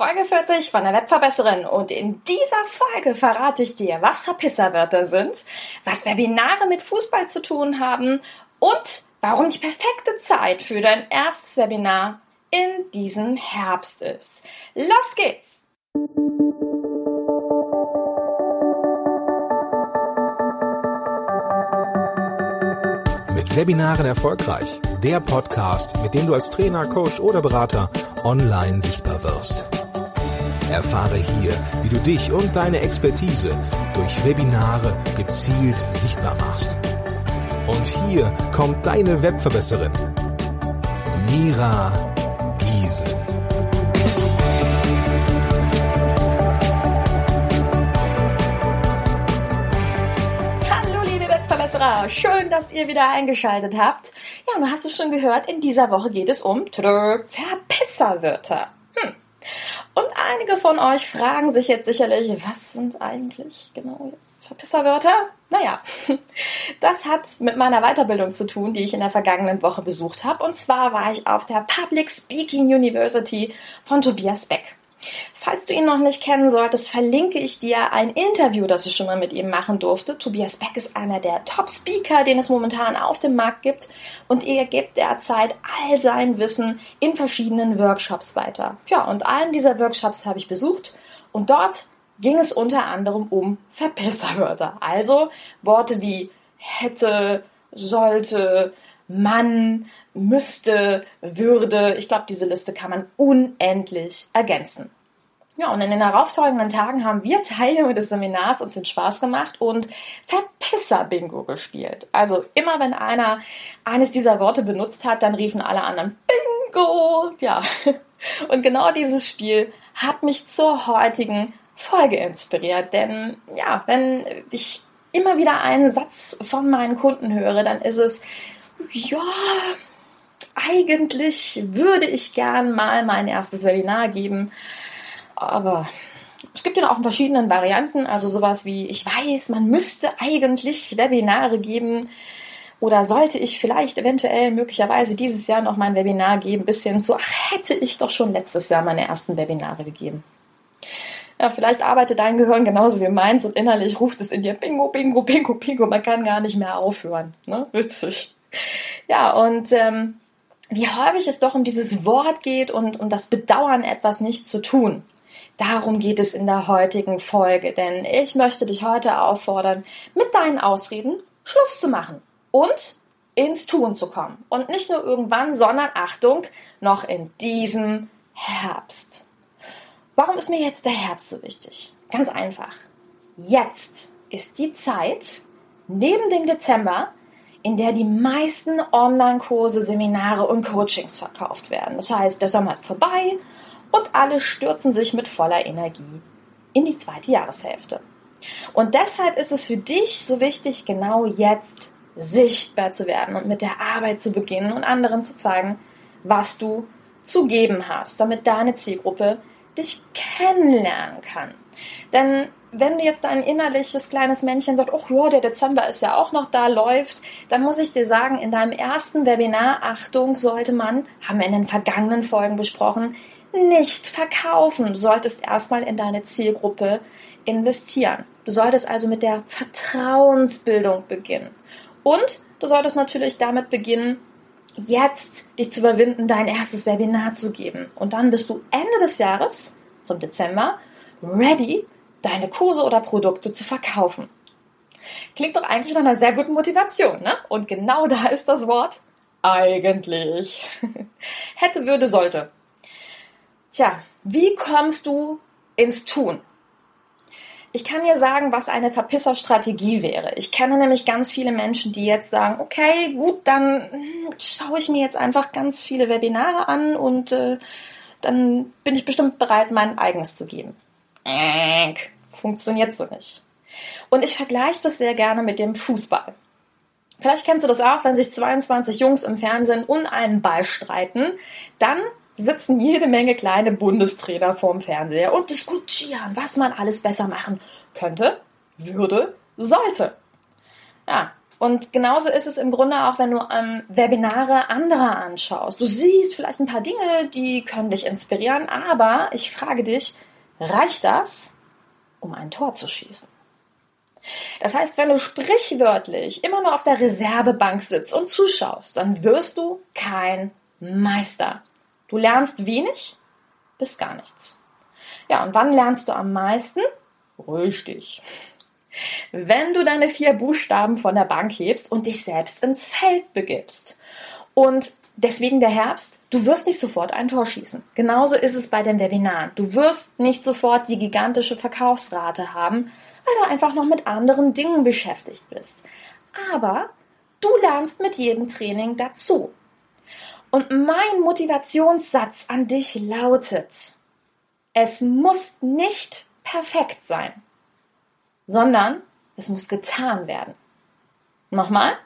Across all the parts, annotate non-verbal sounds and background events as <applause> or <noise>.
Folge 40 von der Webverbesserin und in dieser Folge verrate ich dir, was Verpisserwörter sind, was Webinare mit Fußball zu tun haben und warum die perfekte Zeit für dein erstes Webinar in diesem Herbst ist. Los geht's! Mit Webinaren erfolgreich. Der Podcast, mit dem du als Trainer, Coach oder Berater online sichtbar wirst. Erfahre hier, wie du dich und deine Expertise durch Webinare gezielt sichtbar machst. Und hier kommt deine Webverbesserin, Mira Giesen. Hallo liebe Webverbesserer, schön, dass ihr wieder eingeschaltet habt. Ja, du hast es schon gehört, in dieser Woche geht es um Verpisserwörter. Einige von euch fragen sich jetzt sicherlich, was sind eigentlich genau jetzt Verpisserwörter? Naja, <laughs> das hat mit meiner Weiterbildung zu tun, die ich in der vergangenen Woche besucht habe. Und zwar war ich auf der Public Speaking University von Tobias Beck. Falls du ihn noch nicht kennen solltest, verlinke ich dir ein Interview, das ich schon mal mit ihm machen durfte. Tobias Beck ist einer der Top-Speaker, den es momentan auf dem Markt gibt und er gibt derzeit all sein Wissen in verschiedenen Workshops weiter. Ja, und einen dieser Workshops habe ich besucht und dort ging es unter anderem um Verpisserwörter. Also Worte wie hätte, sollte, Mann, müsste, würde. Ich glaube, diese Liste kann man unendlich ergänzen. Ja, und in den darauffolgenden Tagen haben wir Teilnehmer des Seminars uns den Spaß gemacht und Verpisser-Bingo gespielt. Also immer wenn einer eines dieser Worte benutzt hat, dann riefen alle anderen Bingo! Ja, <laughs> und genau dieses Spiel hat mich zur heutigen Folge inspiriert. Denn ja, wenn ich immer wieder einen Satz von meinen Kunden höre, dann ist es, ja, eigentlich würde ich gern mal mein erstes Webinar geben, aber es gibt ja auch in verschiedenen Varianten, also sowas wie, ich weiß, man müsste eigentlich Webinare geben oder sollte ich vielleicht eventuell möglicherweise dieses Jahr noch mein Webinar geben, bis hin zu, ach, hätte ich doch schon letztes Jahr meine ersten Webinare gegeben. Ja, vielleicht arbeitet dein Gehirn genauso wie meins und innerlich ruft es in dir Bingo, Bingo, Bingo, Bingo. Man kann gar nicht mehr aufhören. Ne? Witzig. Ja, und ähm, wie häufig es doch um dieses Wort geht und um das Bedauern, etwas nicht zu tun. Darum geht es in der heutigen Folge, denn ich möchte dich heute auffordern, mit deinen Ausreden Schluss zu machen und ins Tun zu kommen. Und nicht nur irgendwann, sondern Achtung, noch in diesem Herbst. Warum ist mir jetzt der Herbst so wichtig? Ganz einfach. Jetzt ist die Zeit, neben dem Dezember, in der die meisten Online-Kurse, Seminare und Coachings verkauft werden. Das heißt, der Sommer ist vorbei und alle stürzen sich mit voller Energie in die zweite Jahreshälfte. Und deshalb ist es für dich so wichtig, genau jetzt sichtbar zu werden und mit der Arbeit zu beginnen und anderen zu zeigen, was du zu geben hast, damit deine Zielgruppe dich kennenlernen kann. Denn wenn du jetzt dein innerliches kleines Männchen sagt, oh ja, der Dezember ist ja auch noch da, läuft, dann muss ich dir sagen, in deinem ersten Webinar, Achtung, sollte man, haben wir in den vergangenen Folgen besprochen, nicht verkaufen. Du solltest erstmal in deine Zielgruppe investieren. Du solltest also mit der Vertrauensbildung beginnen. Und du solltest natürlich damit beginnen, jetzt dich zu überwinden, dein erstes Webinar zu geben. Und dann bist du Ende des Jahres, zum Dezember, ready deine Kurse oder Produkte zu verkaufen. Klingt doch eigentlich nach einer sehr guten Motivation, ne? Und genau da ist das Wort eigentlich. <laughs> Hätte, würde, sollte. Tja, wie kommst du ins Tun? Ich kann dir sagen, was eine Verpisserstrategie wäre. Ich kenne nämlich ganz viele Menschen, die jetzt sagen, okay, gut, dann hm, schaue ich mir jetzt einfach ganz viele Webinare an und äh, dann bin ich bestimmt bereit, mein eigenes zu geben. Funktioniert so nicht. Und ich vergleiche das sehr gerne mit dem Fußball. Vielleicht kennst du das auch, wenn sich 22 Jungs im Fernsehen um einen Ball streiten, dann sitzen jede Menge kleine Bundestrainer vorm Fernseher und diskutieren, was man alles besser machen könnte, würde, sollte. Ja, Und genauso ist es im Grunde auch, wenn du ähm, Webinare anderer anschaust. Du siehst vielleicht ein paar Dinge, die können dich inspirieren, aber ich frage dich, reicht das, um ein Tor zu schießen? Das heißt, wenn du sprichwörtlich immer nur auf der Reservebank sitzt und zuschaust, dann wirst du kein Meister. Du lernst wenig bis gar nichts. Ja, und wann lernst du am meisten? Richtig. Wenn du deine vier Buchstaben von der Bank hebst und dich selbst ins Feld begibst. Und deswegen der Herbst, du wirst nicht sofort ein Tor schießen. Genauso ist es bei den Webinaren. Du wirst nicht sofort die gigantische Verkaufsrate haben, weil du einfach noch mit anderen Dingen beschäftigt bist. Aber du lernst mit jedem Training dazu. Und mein Motivationssatz an dich lautet, es muss nicht perfekt sein sondern es muss getan werden. Nochmal,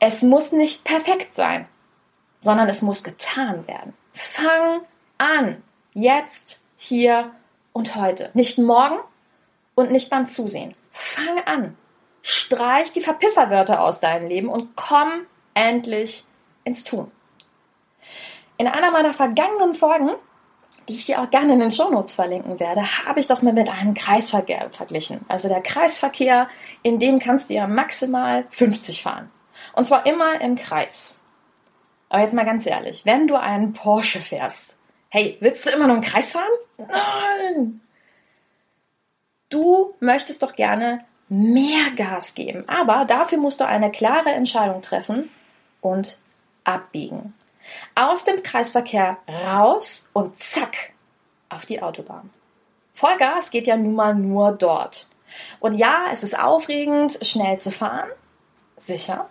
es muss nicht perfekt sein, sondern es muss getan werden. Fang an, jetzt, hier und heute. Nicht morgen und nicht beim Zusehen. Fang an. Streich die Verpisserwörter aus deinem Leben und komm endlich ins Tun. In einer meiner vergangenen Folgen die ich dir auch gerne in den Shownotes verlinken werde, habe ich das mal mit einem Kreisverkehr verglichen. Also der Kreisverkehr, in dem kannst du ja maximal 50 fahren. Und zwar immer im Kreis. Aber jetzt mal ganz ehrlich, wenn du einen Porsche fährst, hey, willst du immer nur im Kreis fahren? Nein! Du möchtest doch gerne mehr Gas geben, aber dafür musst du eine klare Entscheidung treffen und abbiegen. Aus dem Kreisverkehr raus und zack auf die Autobahn. Vollgas geht ja nun mal nur dort. Und ja, es ist aufregend, schnell zu fahren. Sicher.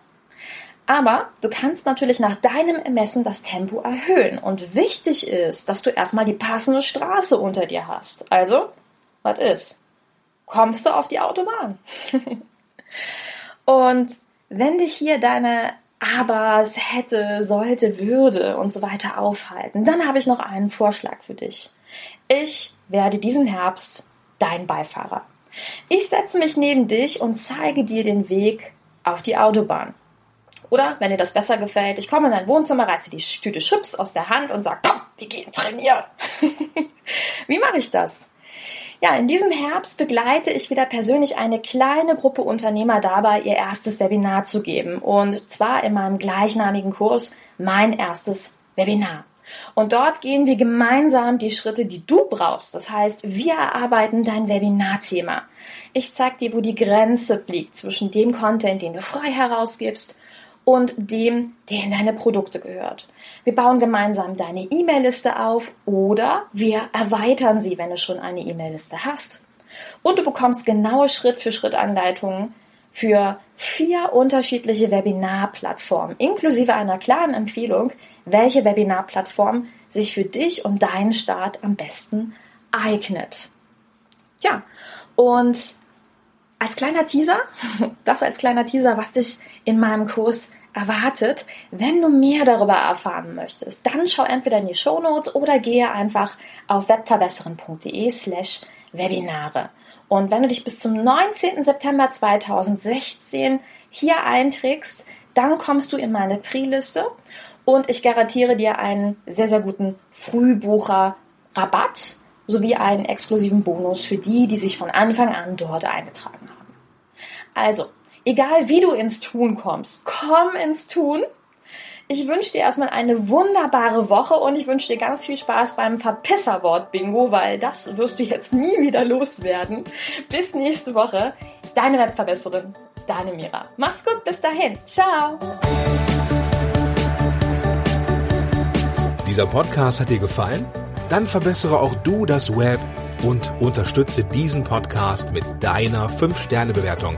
Aber du kannst natürlich nach deinem Ermessen das Tempo erhöhen. Und wichtig ist, dass du erstmal die passende Straße unter dir hast. Also, was ist? Kommst du auf die Autobahn? <laughs> und wenn dich hier deine aber es hätte, sollte, würde und so weiter aufhalten, dann habe ich noch einen Vorschlag für dich. Ich werde diesen Herbst dein Beifahrer. Ich setze mich neben dich und zeige dir den Weg auf die Autobahn. Oder, wenn dir das besser gefällt, ich komme in dein Wohnzimmer, reiße die Tüte Chips aus der Hand und sage, komm, wir gehen trainieren. <laughs> Wie mache ich das? Ja, in diesem Herbst begleite ich wieder persönlich eine kleine Gruppe Unternehmer dabei, ihr erstes Webinar zu geben. Und zwar in meinem gleichnamigen Kurs Mein erstes Webinar. Und dort gehen wir gemeinsam die Schritte, die du brauchst. Das heißt, wir erarbeiten dein Webinarthema. Ich zeige dir, wo die Grenze liegt zwischen dem Content, den du frei herausgibst und dem, der in deine Produkte gehört. Wir bauen gemeinsam deine E-Mail-Liste auf oder wir erweitern sie, wenn du schon eine E-Mail-Liste hast. Und du bekommst genaue Schritt-für-Schritt-Anleitungen für vier unterschiedliche Webinar-Plattformen, inklusive einer klaren Empfehlung, welche Webinar-Plattform sich für dich und deinen Start am besten eignet. Ja, und als kleiner Teaser, das als kleiner Teaser, was dich in meinem Kurs erwartet. Wenn du mehr darüber erfahren möchtest, dann schau entweder in die Show Notes oder gehe einfach auf webverbesseren.de slash Webinare. Und wenn du dich bis zum 19. September 2016 hier einträgst, dann kommst du in meine Pre-Liste und ich garantiere dir einen sehr, sehr guten Frühbucher-Rabatt sowie einen exklusiven Bonus für die, die sich von Anfang an dort eingetragen. Also, egal wie du ins Tun kommst, komm ins Tun. Ich wünsche dir erstmal eine wunderbare Woche und ich wünsche dir ganz viel Spaß beim Verpisserwort-Bingo, weil das wirst du jetzt nie wieder loswerden. Bis nächste Woche. Deine Webverbesserin, deine Mira. Mach's gut, bis dahin. Ciao. Dieser Podcast hat dir gefallen? Dann verbessere auch du das Web und unterstütze diesen Podcast mit deiner 5-Sterne-Bewertung